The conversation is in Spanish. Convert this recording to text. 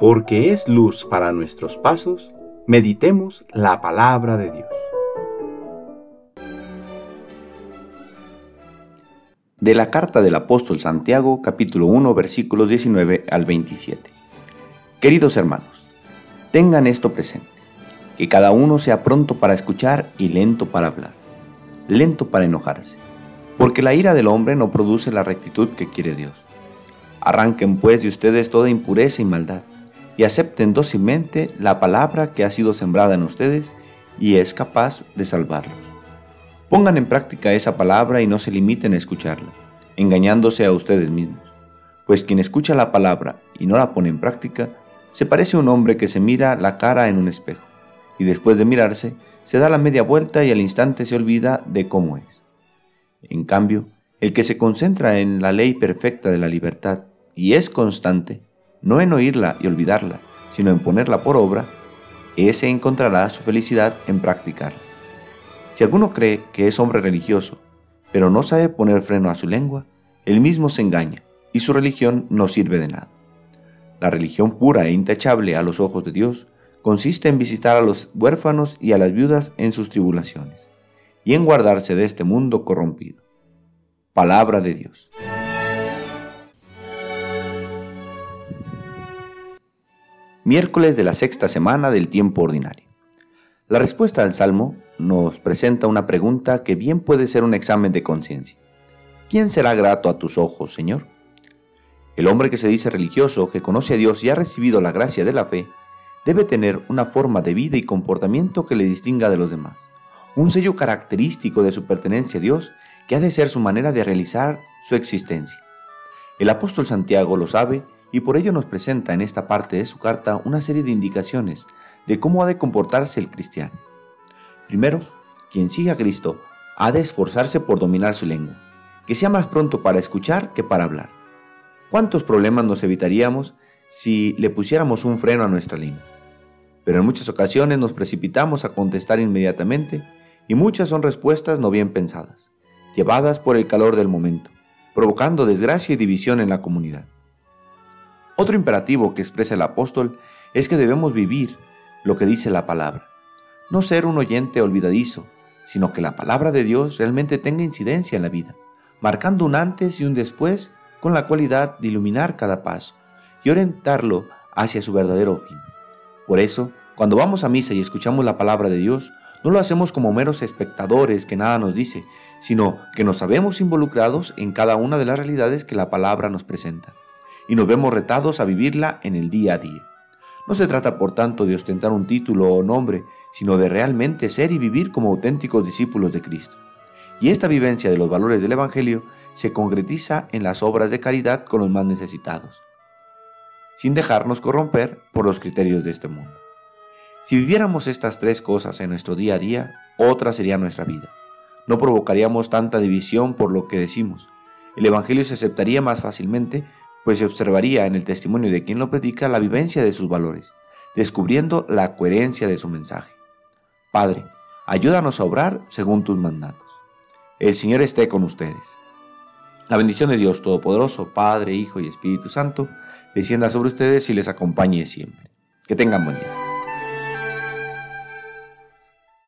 porque es luz para nuestros pasos, meditemos la palabra de Dios. De la carta del apóstol Santiago, capítulo 1, versículos 19 al 27. Queridos hermanos, tengan esto presente, que cada uno sea pronto para escuchar y lento para hablar, lento para enojarse, porque la ira del hombre no produce la rectitud que quiere Dios. Arranquen pues de ustedes toda impureza y maldad y acepten dócilmente la palabra que ha sido sembrada en ustedes y es capaz de salvarlos. Pongan en práctica esa palabra y no se limiten a escucharla, engañándose a ustedes mismos, pues quien escucha la palabra y no la pone en práctica, se parece a un hombre que se mira la cara en un espejo, y después de mirarse, se da la media vuelta y al instante se olvida de cómo es. En cambio, el que se concentra en la ley perfecta de la libertad y es constante, no en oírla y olvidarla, sino en ponerla por obra, ese encontrará su felicidad en practicarla. Si alguno cree que es hombre religioso, pero no sabe poner freno a su lengua, él mismo se engaña y su religión no sirve de nada. La religión pura e intachable a los ojos de Dios consiste en visitar a los huérfanos y a las viudas en sus tribulaciones, y en guardarse de este mundo corrompido. Palabra de Dios. Miércoles de la sexta semana del tiempo ordinario. La respuesta al Salmo nos presenta una pregunta que bien puede ser un examen de conciencia. ¿Quién será grato a tus ojos, Señor? El hombre que se dice religioso, que conoce a Dios y ha recibido la gracia de la fe, debe tener una forma de vida y comportamiento que le distinga de los demás, un sello característico de su pertenencia a Dios que ha de ser su manera de realizar su existencia. El apóstol Santiago lo sabe y por ello nos presenta en esta parte de su carta una serie de indicaciones de cómo ha de comportarse el cristiano. Primero, quien sigue a Cristo ha de esforzarse por dominar su lengua, que sea más pronto para escuchar que para hablar. ¿Cuántos problemas nos evitaríamos si le pusiéramos un freno a nuestra lengua? Pero en muchas ocasiones nos precipitamos a contestar inmediatamente y muchas son respuestas no bien pensadas, llevadas por el calor del momento, provocando desgracia y división en la comunidad. Otro imperativo que expresa el apóstol es que debemos vivir lo que dice la palabra. No ser un oyente olvidadizo, sino que la palabra de Dios realmente tenga incidencia en la vida, marcando un antes y un después con la cualidad de iluminar cada paso y orientarlo hacia su verdadero fin. Por eso, cuando vamos a misa y escuchamos la palabra de Dios, no lo hacemos como meros espectadores que nada nos dice, sino que nos sabemos involucrados en cada una de las realidades que la palabra nos presenta y nos vemos retados a vivirla en el día a día. No se trata, por tanto, de ostentar un título o nombre, sino de realmente ser y vivir como auténticos discípulos de Cristo. Y esta vivencia de los valores del Evangelio se concretiza en las obras de caridad con los más necesitados, sin dejarnos corromper por los criterios de este mundo. Si viviéramos estas tres cosas en nuestro día a día, otra sería nuestra vida. No provocaríamos tanta división por lo que decimos. El Evangelio se aceptaría más fácilmente pues se observaría en el testimonio de quien lo predica la vivencia de sus valores, descubriendo la coherencia de su mensaje. Padre, ayúdanos a obrar según tus mandatos. El Señor esté con ustedes. La bendición de Dios Todopoderoso, Padre, Hijo y Espíritu Santo, descienda sobre ustedes y les acompañe siempre. Que tengan buen día.